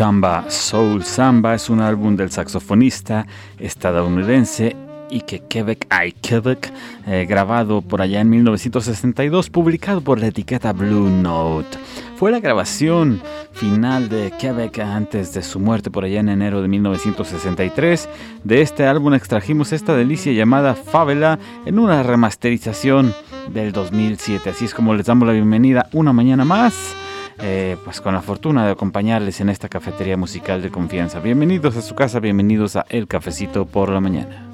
Samba. Soul Samba es un álbum del saxofonista estadounidense Ike Quebec, I Quebec, eh, grabado por allá en 1962, publicado por la etiqueta Blue Note. Fue la grabación final de Quebec antes de su muerte por allá en enero de 1963. De este álbum extrajimos esta delicia llamada Favela en una remasterización del 2007. Así es como les damos la bienvenida una mañana más eh, pues con la fortuna de acompañarles en esta cafetería musical de confianza. Bienvenidos a su casa, bienvenidos a El Cafecito por la Mañana.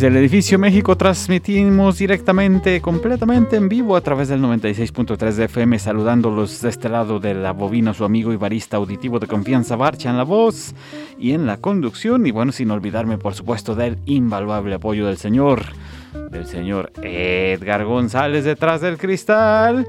Desde el edificio México transmitimos directamente, completamente en vivo a través del 96.3 de FM, saludándolos de este lado de la bobina, su amigo y barista auditivo de confianza, Barcha en la voz y en la conducción. Y bueno, sin olvidarme, por supuesto, del invaluable apoyo del señor, del señor Edgar González detrás del cristal.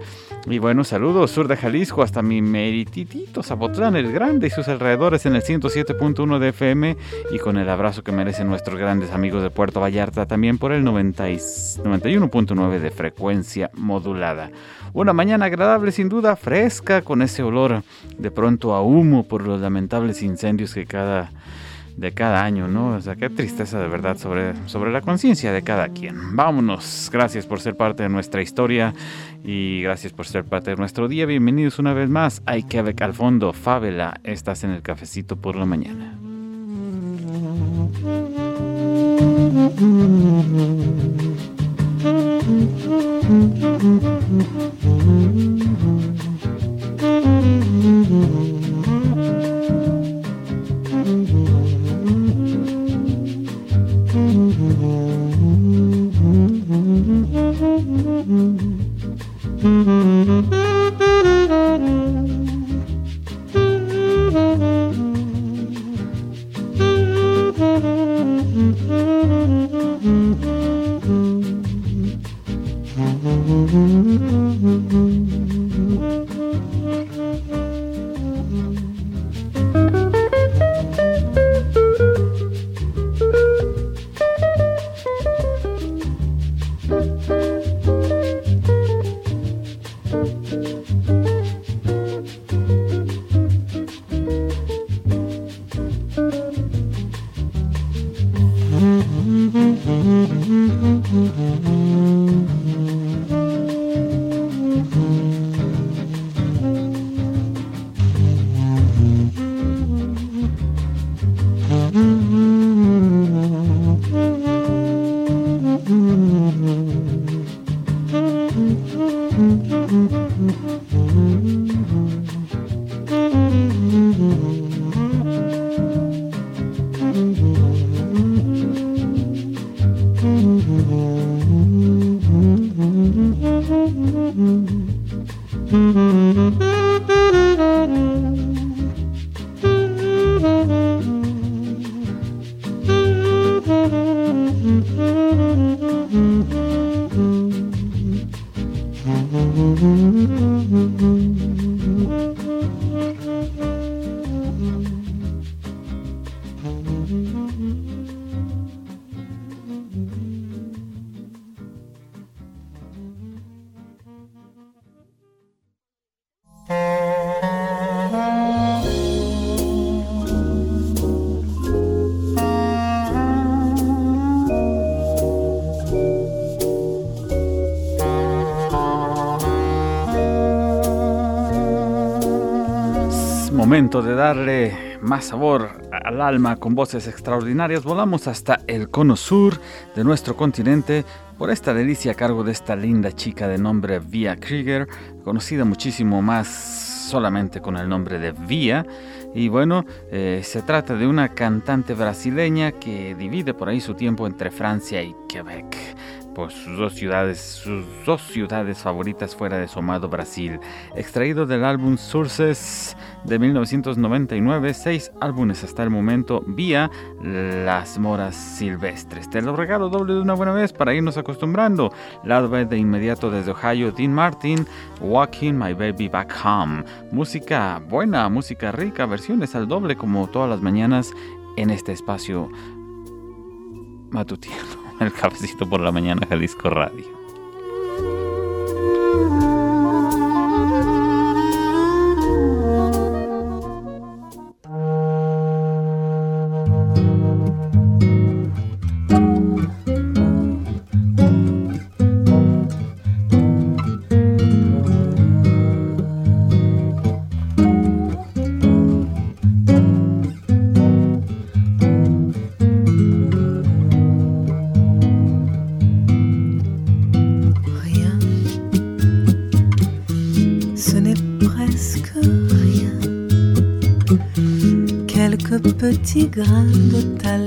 Y bueno, saludos sur de Jalisco hasta mi merititito Zapotlán el Grande y sus alrededores en el 107.1 de FM y con el abrazo que merecen nuestros grandes amigos de Puerto Vallarta también por el 91.9 de frecuencia modulada. Una mañana agradable sin duda, fresca con ese olor de pronto a humo por los lamentables incendios que cada de cada año, ¿no? O sea, qué tristeza de verdad sobre, sobre la conciencia de cada quien. Vámonos, gracias por ser parte de nuestra historia y gracias por ser parte de nuestro día. Bienvenidos una vez más a Ikebek al fondo, Fábela, estás en el cafecito por la mañana. darle más sabor al alma con voces extraordinarias, volamos hasta el cono sur de nuestro continente por esta delicia a cargo de esta linda chica de nombre Via Krieger, conocida muchísimo más solamente con el nombre de Via. Y bueno, eh, se trata de una cantante brasileña que divide por ahí su tiempo entre Francia y Quebec por sus dos ciudades, sus dos ciudades favoritas fuera de su amado Brasil. Extraído del álbum Sources de 1999, seis álbumes hasta el momento vía Las Moras Silvestres. Te lo regalo doble de una buena vez para irnos acostumbrando. Lado de inmediato desde Ohio, Dean Martin, Walking My Baby Back Home. Música buena, música rica, versiones al doble como todas las mañanas en este espacio matutino el cafecito por la mañana Jalisco Radio. Petit grain de ta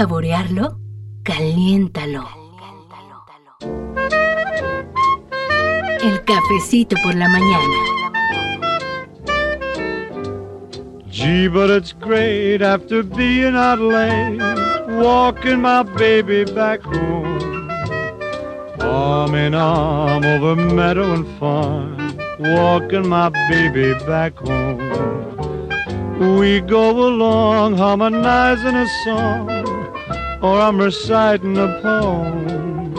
saborearlo, caliéntalo. El cafecito por la mañana. Gee, but it's great after being out late, walking my baby back home. Arm in arm over meadow and farm, walking my baby back home. We go along harmonizing a song, or I'm reciting a poem.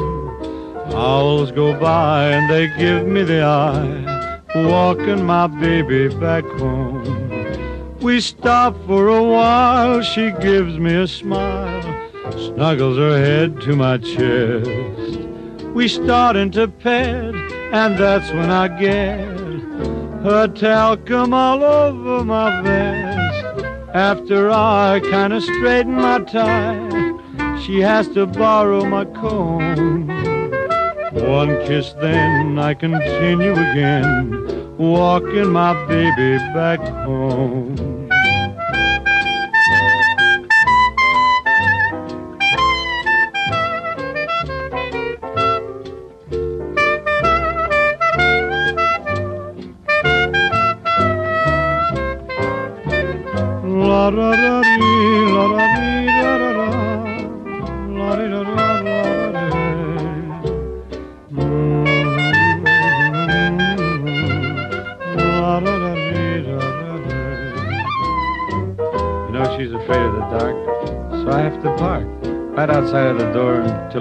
Owls go by and they give me the eye, walking my baby back home. We stop for a while, she gives me a smile, snuggles her head to my chest. We start into bed, and that's when I get her talcum all over my vest. After I kinda straighten my tie, she has to borrow my comb. One kiss, then I continue again walking my baby back home.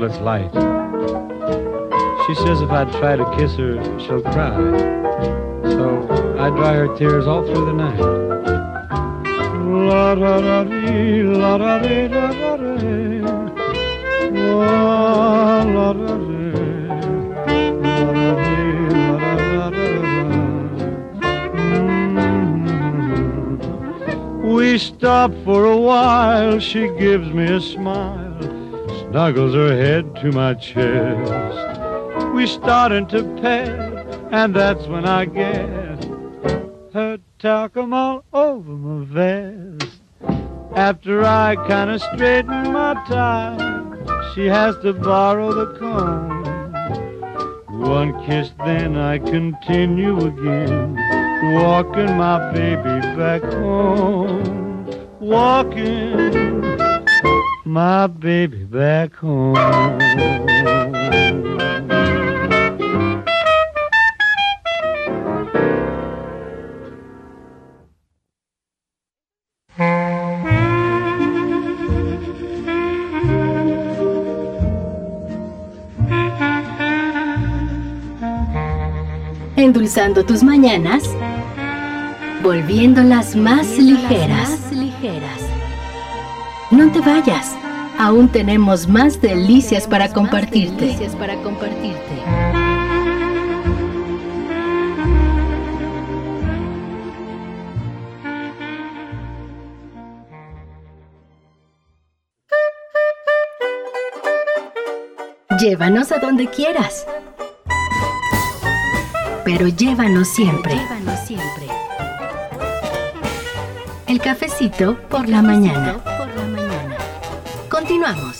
Until it's light. She says if I try to kiss her, she'll cry. So I dry her tears all through the night. La da da dee, la da dee, da da dee. La da dee. La da dee, la da da da da. We stop for a while, she gives me a smile, snuggles her head to my chest. We start into pet, and that's when I get her talcum all over my vest. After I kinda straighten my tie, she has to borrow the comb. One kiss, then I continue again, walking my baby back home. Walking my baby back home. Endulzando tus mañanas, volviéndolas más ligeras. ligeras. No te vayas, aún tenemos más delicias para compartirte. Delicias para compartirte. Llévanos a donde quieras. Pero llévanos siempre. Llévanos siempre. El cafecito por la mañana. Por la mañana. Continuamos.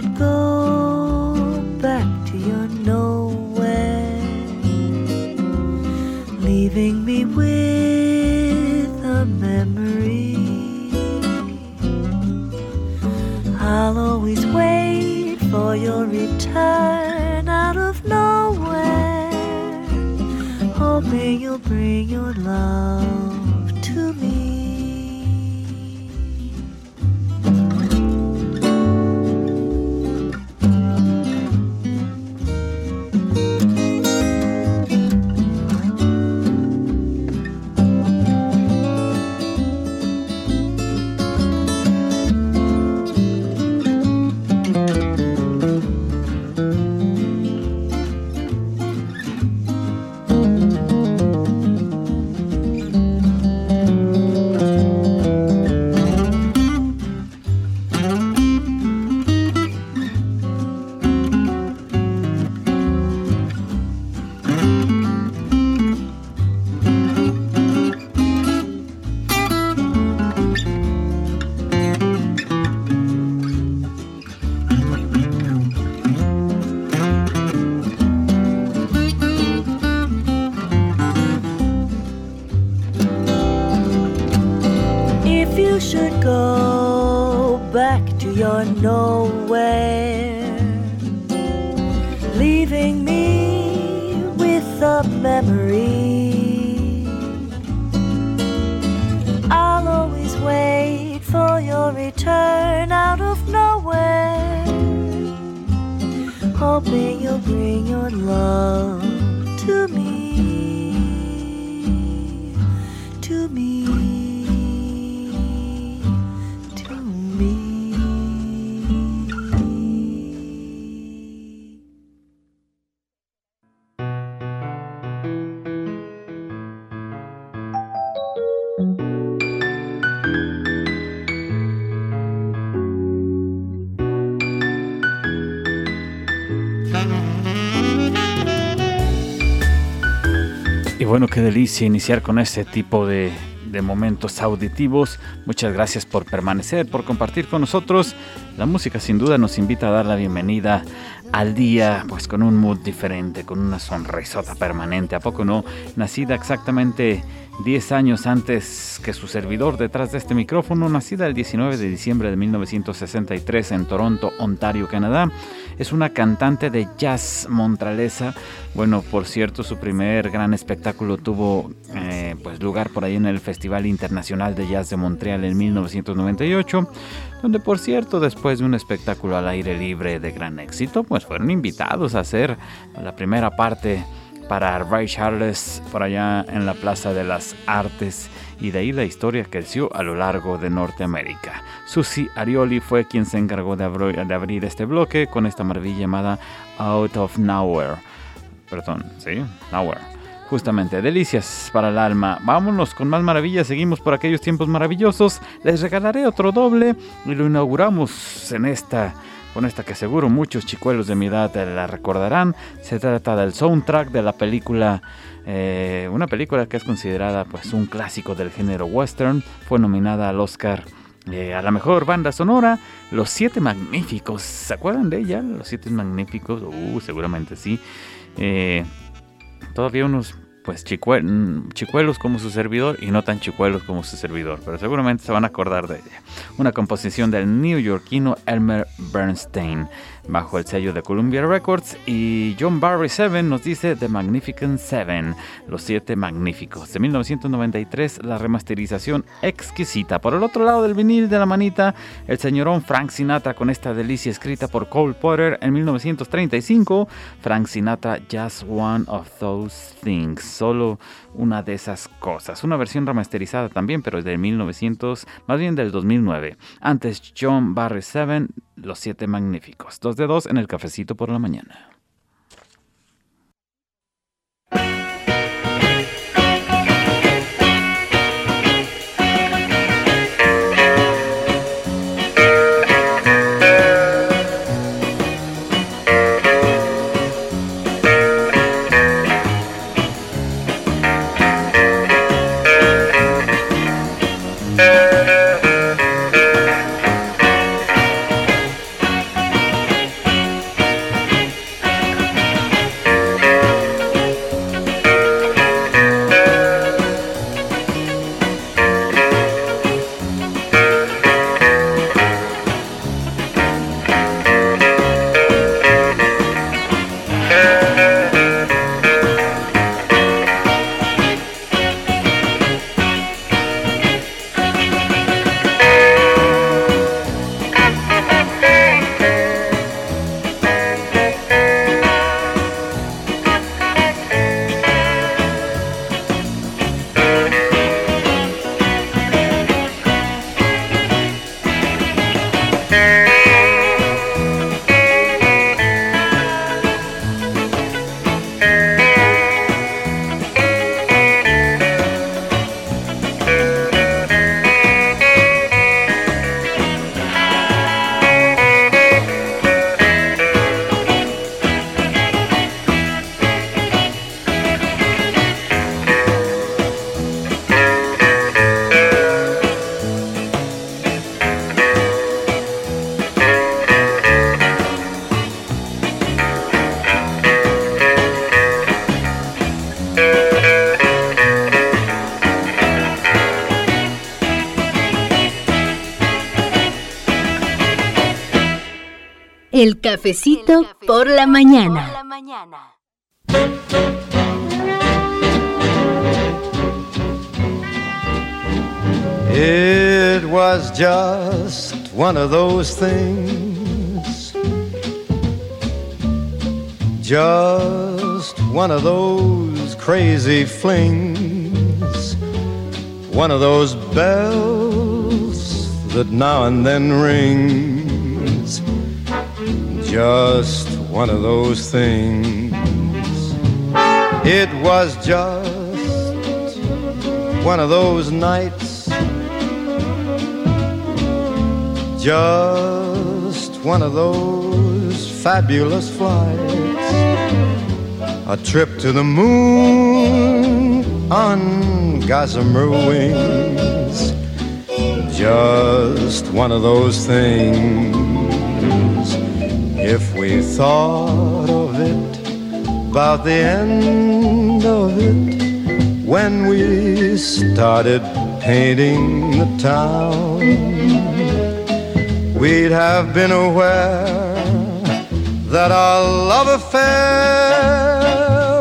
Should go back to your nowhere, leaving me with a memory, I'll always wait for your return out of nowhere, hoping you'll bring your love nowhere, leaving me with a memory. I'll always wait for your return out of nowhere, hoping you'll bring your love to me. Bueno, qué delicia iniciar con este tipo de, de momentos auditivos. Muchas gracias por permanecer, por compartir con nosotros. La música sin duda nos invita a dar la bienvenida al día, pues con un mood diferente, con una sonrisota permanente. ¿A poco no? Nacida exactamente 10 años antes que su servidor detrás de este micrófono, nacida el 19 de diciembre de 1963 en Toronto, Ontario, Canadá. Es una cantante de jazz montralesa. Bueno, por cierto, su primer gran espectáculo tuvo eh, pues lugar por ahí en el Festival Internacional de Jazz de Montreal en 1998, donde por cierto, después de un espectáculo al aire libre de gran éxito, pues fueron invitados a hacer la primera parte para Ray Charles por allá en la Plaza de las Artes y de ahí la historia creció a lo largo de Norteamérica. Susie Arioli fue quien se encargó de, abrir este bloque con esta maravilla llamada Out of Nowhere. Perdón, sí, Nowhere. Justamente, delicias para el alma. Vámonos con más maravillas, seguimos por aquellos tiempos maravillosos. Les regalaré otro doble y lo inauguramos en esta con esta que seguro muchos chicuelos de mi edad la recordarán. Se trata del soundtrack de la película, eh, una película que es considerada pues un clásico del género western. Fue nominada al Oscar eh, a la mejor banda sonora, Los Siete Magníficos. ¿Se acuerdan de ella? Los Siete Magníficos. Uh, seguramente sí. Eh, todavía unos pues chicuelos como su servidor y no tan chicuelos como su servidor, pero seguramente se van a acordar de ella. Una composición del neoyorquino Elmer Bernstein bajo el sello de Columbia Records y John Barry Seven nos dice The Magnificent Seven, los siete magníficos. De 1993, la remasterización exquisita. Por el otro lado del vinil de la manita, el señorón Frank Sinatra con esta delicia escrita por Cole Potter en 1935. Frank Sinatra, Just One of Those Things, solo una de esas cosas. Una versión remasterizada también, pero es de 1900, más bien del 2009. Antes John Barry Seven, Los Siete Magníficos. Dos de dos en el cafecito por la mañana. Por la mañana. It was just one of those things. Just one of those crazy flings. One of those bells that now and then rings. Just one of those things. It was just one of those nights Just one of those fabulous flights. A trip to the moon on gossamer wings. Just one of those things. If we thought of it, about the end of it, when we started painting the town we'd have been aware that our love affair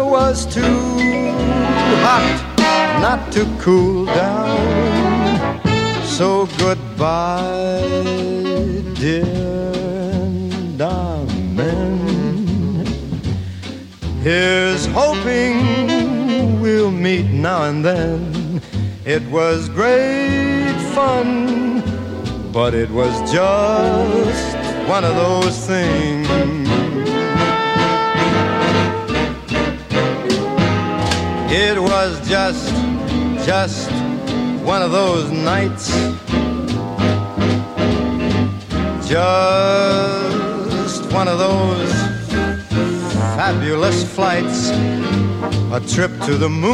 was too hot not to cool down. So goodbye, dear darling. Here's hoping we'll meet now and then. It was great fun but it was just one of those things. It was just, just one of those nights. Just one of those fabulous flights. A trip to the moon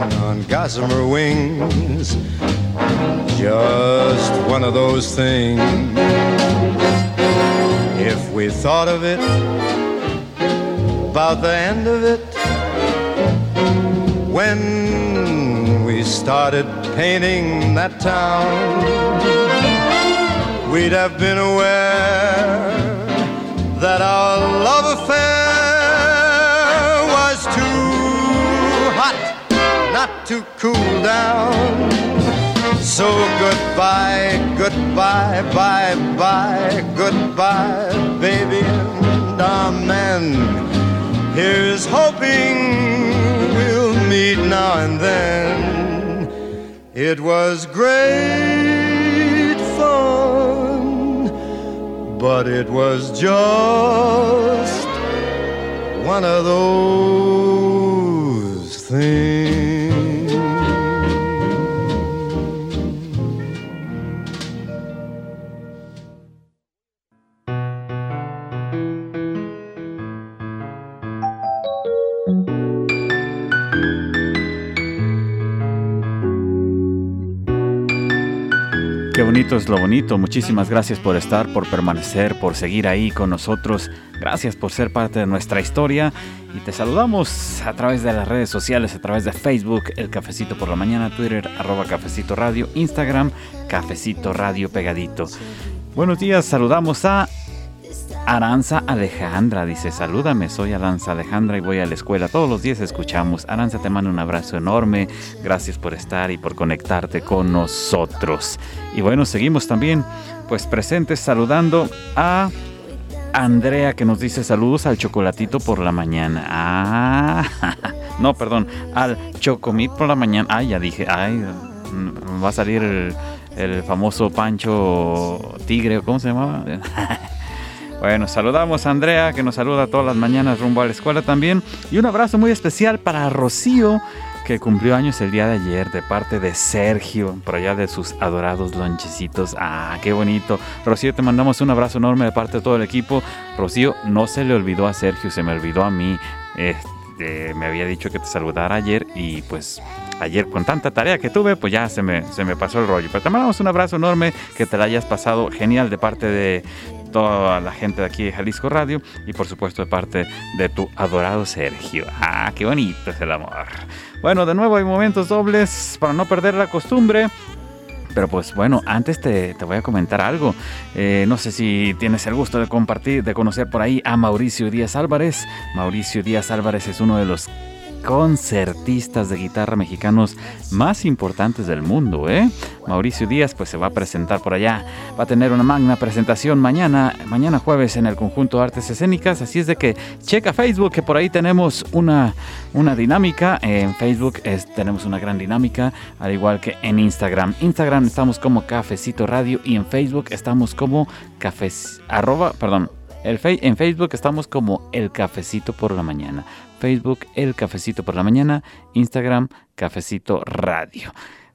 on gossamer wings just one of those things. If we thought of it, about the end of it, when we started painting that town, we'd have been aware that our love affair was too hot not to cool down. So goodbye, goodbye, bye bye, goodbye, baby, and amen. Here's hoping we'll meet now and then. It was great but it was just one of those things. Bonito es lo bonito. Muchísimas gracias por estar, por permanecer, por seguir ahí con nosotros. Gracias por ser parte de nuestra historia. Y te saludamos a través de las redes sociales, a través de Facebook, El Cafecito por la Mañana, Twitter, arroba Cafecito Radio, Instagram, Cafecito Radio Pegadito. Buenos días, saludamos a Aranza Alejandra dice, salúdame, soy Aranza Alejandra y voy a la escuela. Todos los días escuchamos. Aranza te mando un abrazo enorme. Gracias por estar y por conectarte con nosotros. Y bueno, seguimos también pues presentes saludando a Andrea que nos dice saludos al chocolatito por la mañana. Ah, no, perdón, al chocomit por la mañana. Ay, ya dije, ay, va a salir el, el famoso Pancho Tigre, ¿cómo se llamaba? Bueno, saludamos a Andrea, que nos saluda todas las mañanas rumbo a la escuela también. Y un abrazo muy especial para Rocío, que cumplió años el día de ayer de parte de Sergio, por allá de sus adorados lonchecitos. Ah, qué bonito. Rocío, te mandamos un abrazo enorme de parte de todo el equipo. Rocío, no se le olvidó a Sergio, se me olvidó a mí. Este, me había dicho que te saludara ayer y pues ayer con tanta tarea que tuve, pues ya se me, se me pasó el rollo. Pero te mandamos un abrazo enorme, que te la hayas pasado genial de parte de, toda la gente de aquí de Jalisco Radio y por supuesto de parte de tu adorado Sergio. Ah, qué bonito es el amor. Bueno, de nuevo hay momentos dobles para no perder la costumbre. Pero pues bueno, antes te, te voy a comentar algo. Eh, no sé si tienes el gusto de compartir, de conocer por ahí a Mauricio Díaz Álvarez. Mauricio Díaz Álvarez es uno de los concertistas de guitarra mexicanos más importantes del mundo, ¿eh? Mauricio Díaz pues se va a presentar por allá, va a tener una magna presentación mañana, mañana jueves en el conjunto Artes Escénicas, así es de que checa Facebook que por ahí tenemos una, una dinámica, en Facebook tenemos una gran dinámica, al igual que en Instagram. Instagram estamos como Cafecito Radio y en Facebook estamos como cafés, arroba, perdón, en Facebook estamos como El Cafecito por la Mañana. Facebook El Cafecito por la Mañana, Instagram Cafecito Radio.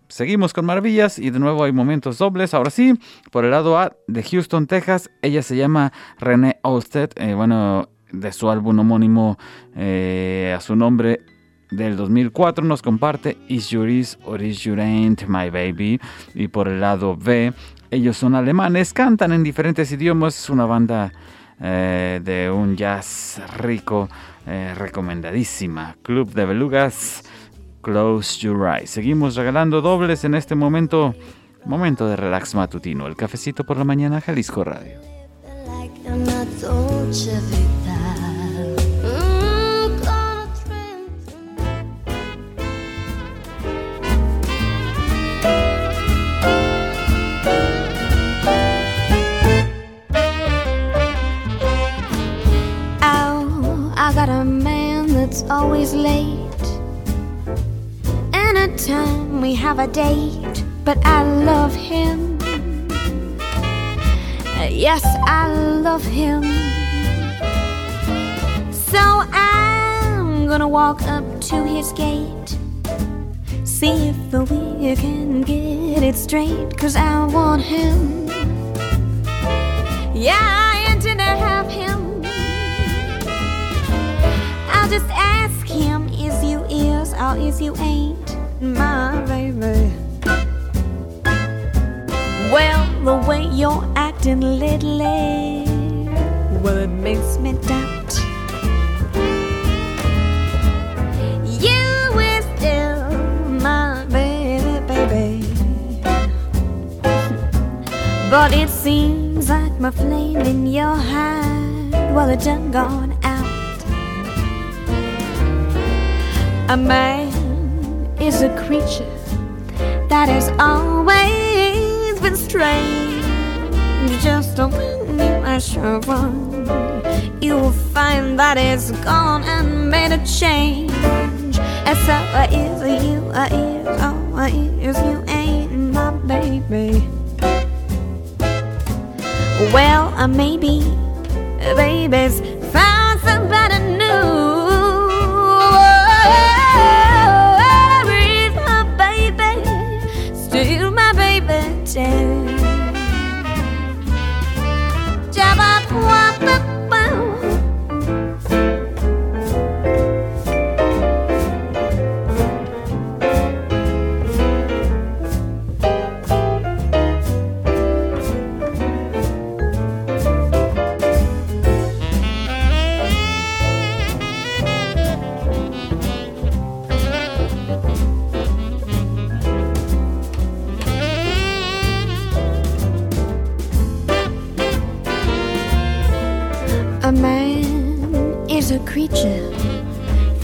Seguimos con maravillas y de nuevo hay momentos dobles. Ahora sí, por el lado A de Houston, Texas, ella se llama René Olsted. Eh, bueno, de su álbum homónimo eh, a su nombre del 2004 nos comparte Is Your Is or Is Your Ain't My Baby. Y por el lado B, ellos son alemanes, cantan en diferentes idiomas. Es una banda eh, de un jazz rico eh, recomendadísima. Club de Belugas, Close Your Eyes. Seguimos regalando dobles en este momento, momento de relax matutino. El cafecito por la mañana, Jalisco Radio. Always late. Anytime we have a date, but I love him. Yes, I love him. So I'm gonna walk up to his gate. See if we can get it straight, cause I want him. Yeah, I intend to have him. Just ask him, is you is or is you ain't my baby? Well, the way you're acting lately, well, it makes me doubt. You is still my baby, baby. But it seems like my flame in your heart, well, it done gone A man is a creature that has always been strange. Just open you a sure one, you will find that it's gone and made a change. And so uh, is you, uh, is, oh, uh, is you ain't my baby. Well, uh, maybe, baby's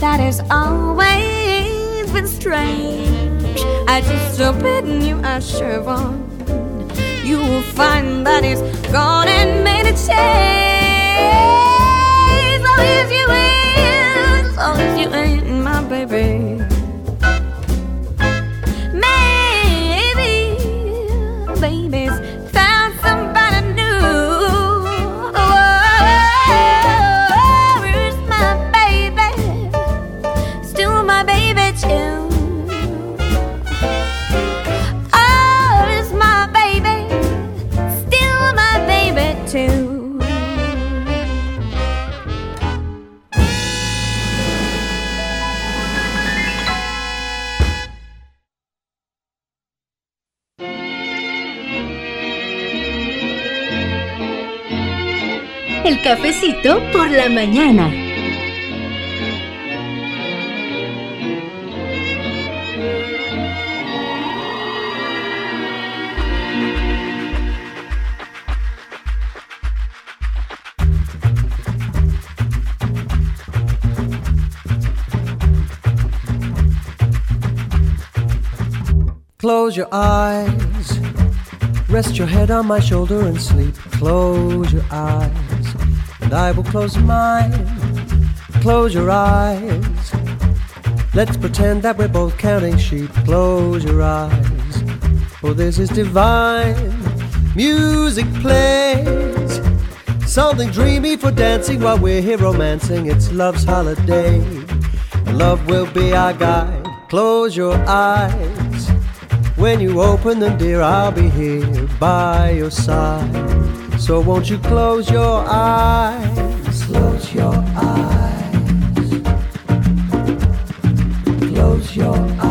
that has always been strange. I just open you a sure one. You will find that it's gone and made a change. Oh, if you is, oh, if you ain't my baby. Éxito por la mañana. Close your eyes. Rest your head on my shoulder and sleep. Close your eyes. And I will close mine. Close your eyes. Let's pretend that we're both counting sheep. Close your eyes. For this is divine. Music plays. Something dreamy for dancing while we're here romancing. It's love's holiday. Love will be our guide. Close your eyes. When you open them, dear, I'll be here by your side. So won't you close your eyes? Close your eyes. Close your eyes.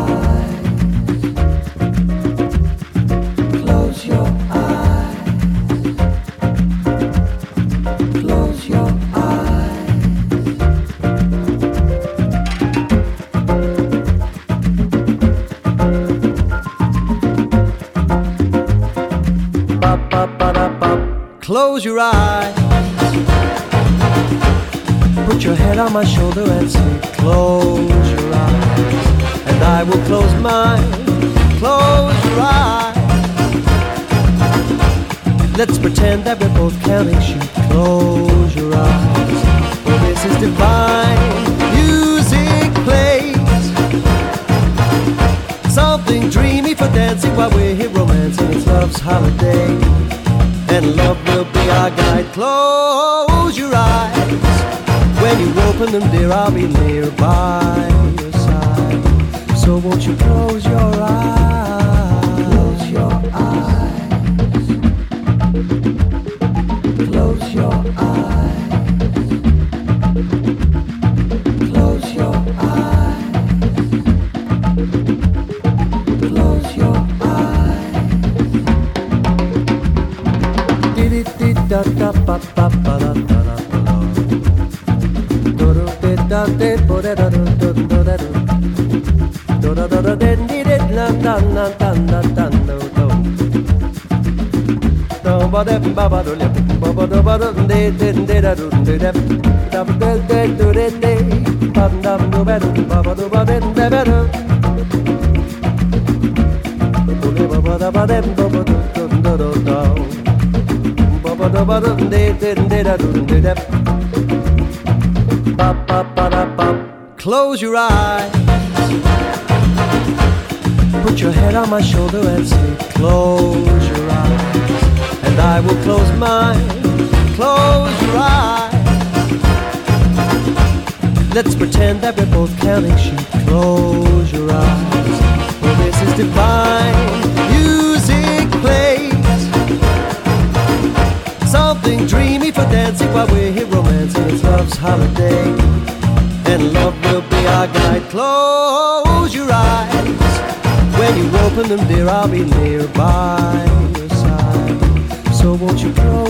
Close your eyes. Put your head on my shoulder and sleep. Close your eyes. And I will close mine. Close your eyes. Let's pretend that we're both counting sheep. Close your eyes. For this is divine. Music plays. Something dreamy for dancing while we're here romancing. It's love's holiday. And love will be our guide. Close your eyes. When you open them, dear, I'll be near by your side. So won't you close your eyes? Close your eyes. da da pa pa pa da da da da do do de da de bo da da do do do da do do da da da de ni de na na na na na na do do do ba de ba ba do le ba ba do ba do de de de da do de de da de de do de de ba da do ba do ba ba do ba de de ba do do le ba ba da ba de Close your eyes. Put your head on my shoulder and sleep. Close your eyes. And I will close mine. Close your eyes. Let's pretend that we're both counting sheep. Close your eyes. For this is divine. Dancing while we're here romancing. It's love's holiday. And love will be our guide. Close your eyes. When you open them, dear, I'll be near by your side. So won't you close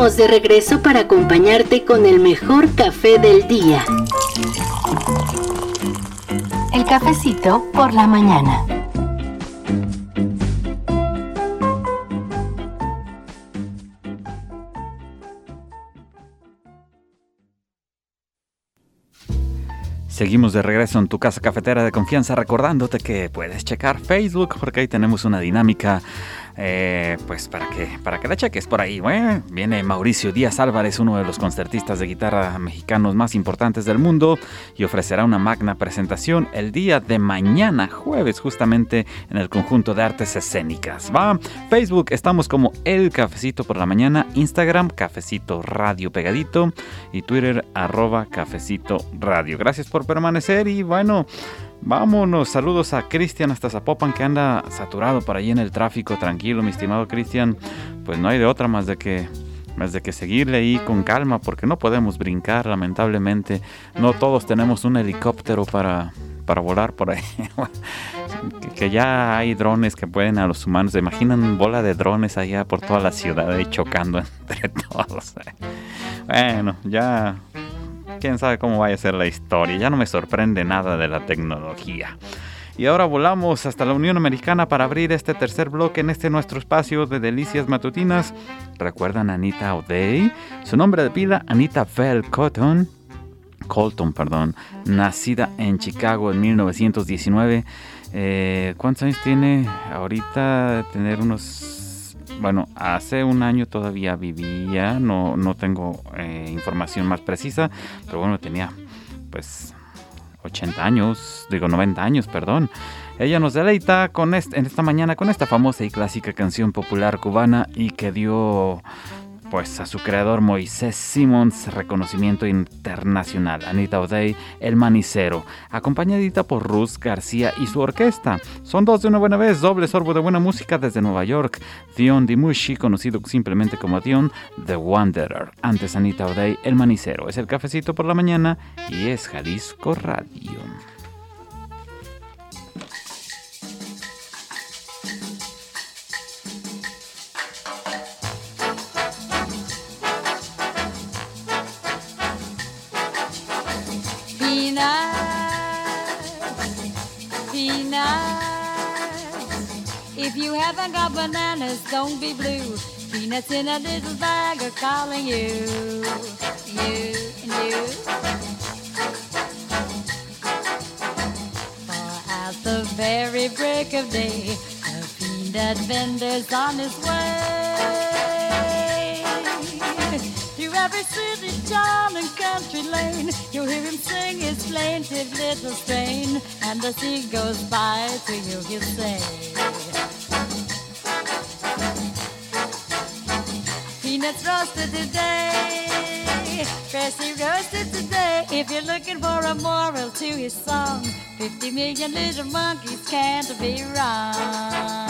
Estamos de regreso para acompañarte con el mejor café del día. El cafecito por la mañana. Seguimos de regreso en tu casa cafetera de confianza recordándote que puedes checar Facebook porque ahí tenemos una dinámica eh, pues para que, para que la cheques por ahí. Bueno, viene Mauricio Díaz Álvarez, uno de los concertistas de guitarra mexicanos más importantes del mundo, y ofrecerá una magna presentación el día de mañana, jueves, justamente en el conjunto de artes escénicas. Va, Facebook, estamos como El Cafecito por la mañana, Instagram, Cafecito Radio Pegadito, y Twitter, arroba Cafecito Radio. Gracias por permanecer y bueno. Vámonos, saludos a Cristian hasta Zapopan que anda saturado por ahí en el tráfico, tranquilo, mi estimado Cristian. Pues no hay de otra más de que más de que seguirle ahí con calma porque no podemos brincar, lamentablemente. No todos tenemos un helicóptero para, para volar por ahí. que, ya hay drones que pueden a los humanos. ¿Se imaginan bola de drones allá por toda la ciudad ahí chocando entre todos? Bueno, ya quién sabe cómo vaya a ser la historia. Ya no me sorprende nada de la tecnología. Y ahora volamos hasta la Unión Americana para abrir este tercer bloque en este nuestro espacio de delicias matutinas. ¿Recuerdan a Anita O'Day? Su nombre de pila, Anita Bell Cotton. Colton, perdón, nacida en Chicago en 1919. Eh, ¿Cuántos años tiene? Ahorita tener unos bueno, hace un año todavía vivía, no, no tengo eh, información más precisa, pero bueno, tenía pues 80 años, digo 90 años, perdón. Ella nos deleita con este, en esta mañana con esta famosa y clásica canción popular cubana y que dio pues a su creador Moisés Simons reconocimiento internacional. Anita O'Day, El Manicero, acompañadita por Ruth García y su orquesta. Son dos de una buena vez, doble sorbo de buena música desde Nueva York. Dion Dimushi, conocido simplemente como Dion, The Wanderer. Antes Anita O'Day, El Manicero. Es el cafecito por la mañana y es Jalisco Radio. If you haven't got bananas, don't be blue. Peanuts in a little bag are calling you, you you. For at the very break of day, a peanut vendor's on his way. To every city, town, and country lane, you'll hear him sing his plaintive little strain. And as he goes by to you, he'll say, Peanuts roasted today, freshly roasted today. If you're looking for a moral to his song, 50 million little monkeys can't be wrong.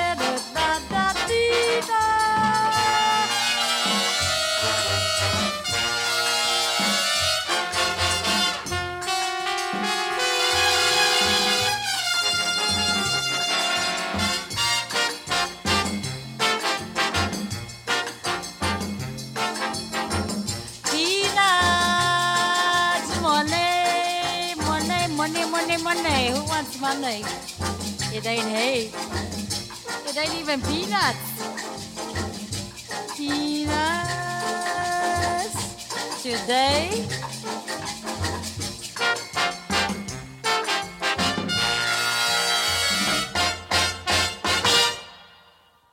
money. It ain't hay. It ain't even peanuts. Peanuts today.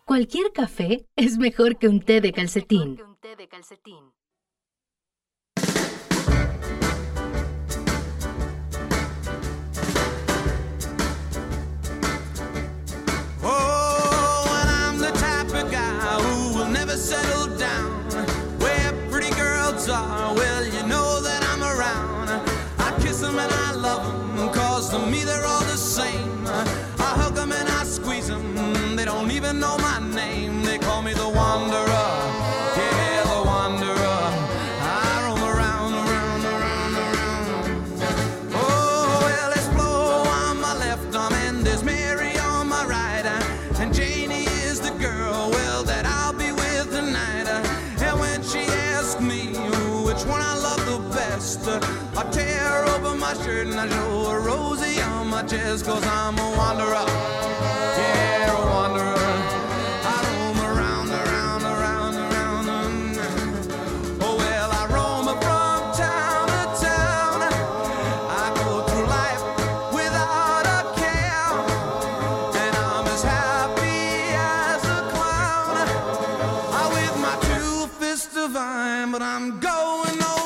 Cualquier café es mejor que un té de calcetín. Cause I'm a wanderer. Yeah, a wanderer. I roam around, around, around, around. Oh, well, I roam from town to town. I go through life without a care. And I'm as happy as a clown. I with my two fists but I'm going nowhere.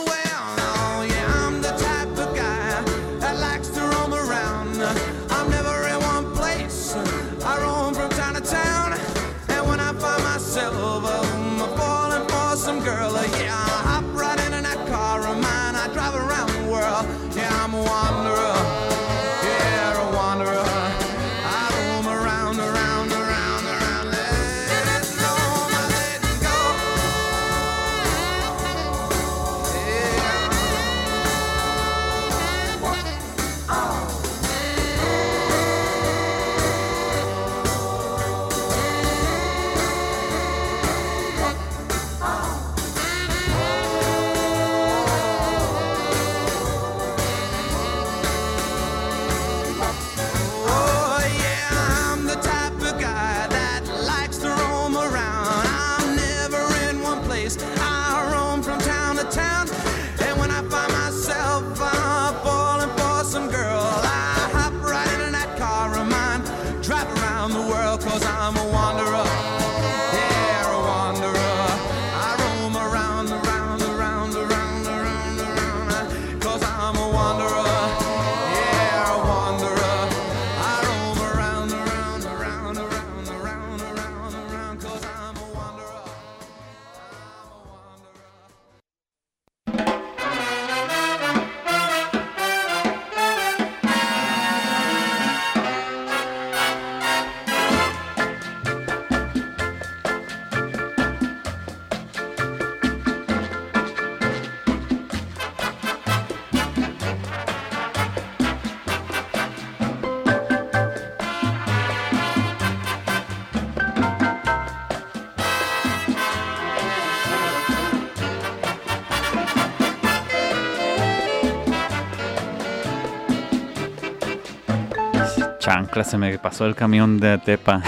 Chancla, se me pasó el camión de Tepa.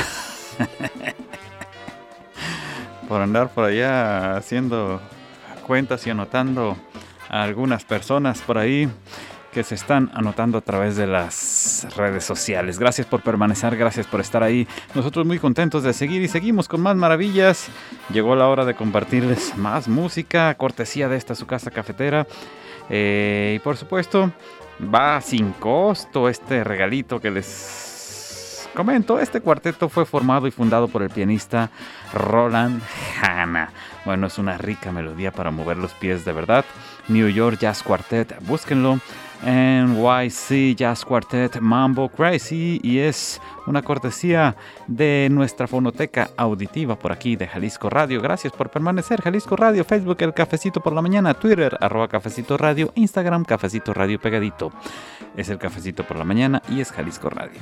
por andar por allá haciendo cuentas y anotando a algunas personas por ahí que se están anotando a través de las redes sociales. Gracias por permanecer, gracias por estar ahí. Nosotros muy contentos de seguir y seguimos con más maravillas. Llegó la hora de compartirles más música, cortesía de esta su casa cafetera. Eh, y por supuesto, va sin costo este regalito que les comento. Este cuarteto fue formado y fundado por el pianista Roland Hanna. Bueno, es una rica melodía para mover los pies de verdad. New York Jazz Quartet, búsquenlo. NYC Jazz Quartet Mambo Crazy y es una cortesía de nuestra fonoteca auditiva por aquí de Jalisco Radio. Gracias por permanecer. Jalisco Radio, Facebook El Cafecito por la Mañana, Twitter arroba Cafecito Radio, Instagram Cafecito Radio pegadito. Es el Cafecito por la Mañana y es Jalisco Radio.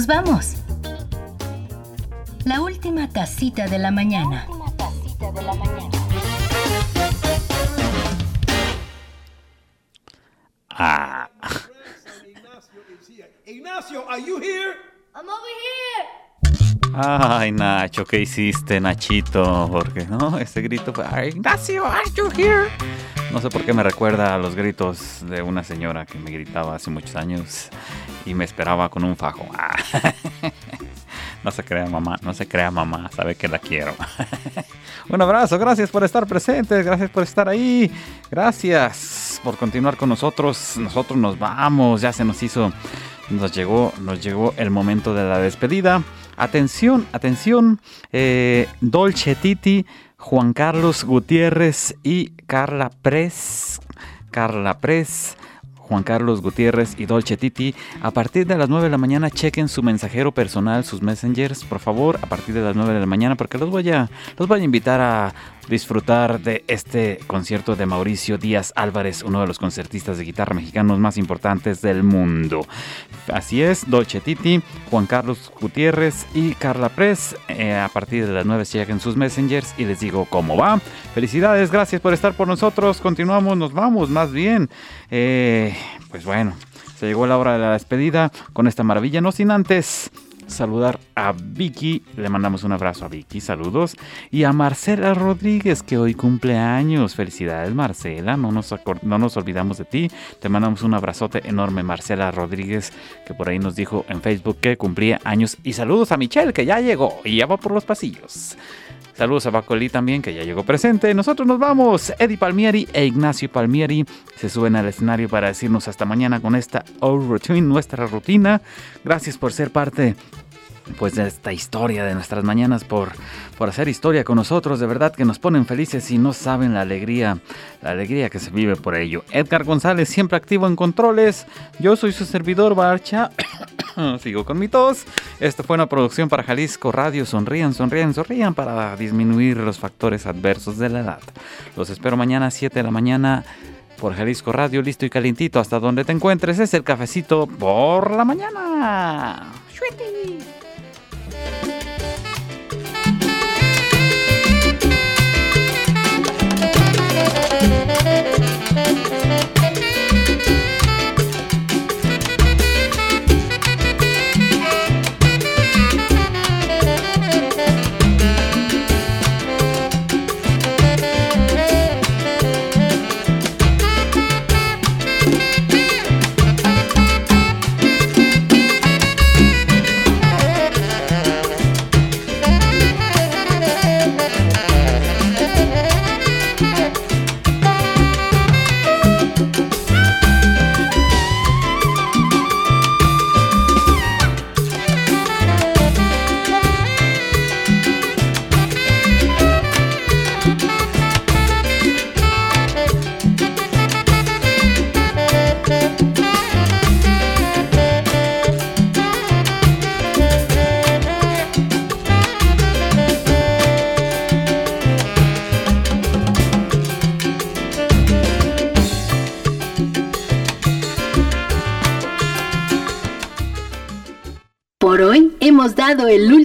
Última y nos vamos. La última tacita de la mañana. Ah, Ignacio, are you here? I'm over here. ay, Nacho, ¿qué hiciste, Nachito? Porque, ¿no? Ese grito fue, "Ay, Ignacio, are you here? No sé por qué me recuerda a los gritos de una señora que me gritaba hace muchos años y me esperaba con un fajo. Ah. No se crea mamá, no se crea mamá, sabe que la quiero. Un abrazo, gracias por estar presentes, gracias por estar ahí, gracias por continuar con nosotros. Nosotros nos vamos, ya se nos hizo, nos llegó, nos llegó el momento de la despedida. Atención, atención, eh, Dolce Titi, Juan Carlos Gutiérrez y Carla Pres. Carla Pres. Juan Carlos Gutiérrez y Dolce Titi. A partir de las 9 de la mañana chequen su mensajero personal, sus messengers, por favor, a partir de las 9 de la mañana, porque los voy a, los voy a invitar a disfrutar de este concierto de Mauricio Díaz Álvarez, uno de los concertistas de guitarra mexicanos más importantes del mundo. Así es, Dolce Titi, Juan Carlos Gutiérrez y Carla Pres. eh, a partir de las 9 chequen sus messengers y les digo cómo va. Felicidades, gracias por estar por nosotros. Continuamos, nos vamos más bien. Eh, pues bueno, se llegó la hora de la despedida con esta maravilla, no sin antes saludar a Vicky, le mandamos un abrazo a Vicky, saludos, y a Marcela Rodríguez que hoy cumple años, felicidades Marcela, no nos, no nos olvidamos de ti, te mandamos un abrazote enorme Marcela Rodríguez que por ahí nos dijo en Facebook que cumplía años, y saludos a Michelle que ya llegó y ya va por los pasillos. Saludos a Bacolí también, que ya llegó presente. Nosotros nos vamos. Eddie Palmieri e Ignacio Palmieri se suben al escenario para decirnos hasta mañana con esta Our Routine, nuestra rutina. Gracias por ser parte pues de esta historia de nuestras mañanas por, por hacer historia con nosotros, de verdad que nos ponen felices y no saben la alegría, la alegría que se vive por ello. Edgar González siempre activo en controles, yo soy su servidor Barcha, sigo con mi tos. Esto fue una producción para Jalisco Radio, sonrían, sonrían, sonrían para disminuir los factores adversos de la edad. Los espero mañana a 7 de la mañana por Jalisco Radio, listo y calientito hasta donde te encuentres. Es el cafecito por la mañana.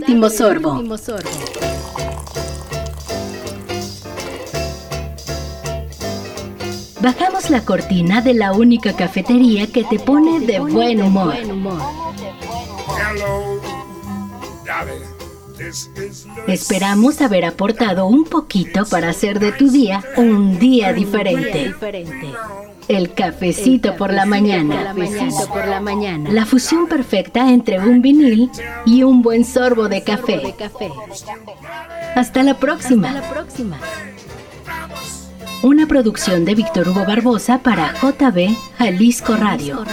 Último sorbo. Bajamos la cortina de la única cafetería que te pone de buen humor. Esperamos haber aportado un poquito para hacer de tu día un día diferente. El cafecito por la mañana. por la mañana. La fusión perfecta entre un vinil y un buen sorbo de café. Hasta la próxima. Una producción de Víctor Hugo Barbosa para JB Jalisco Radio.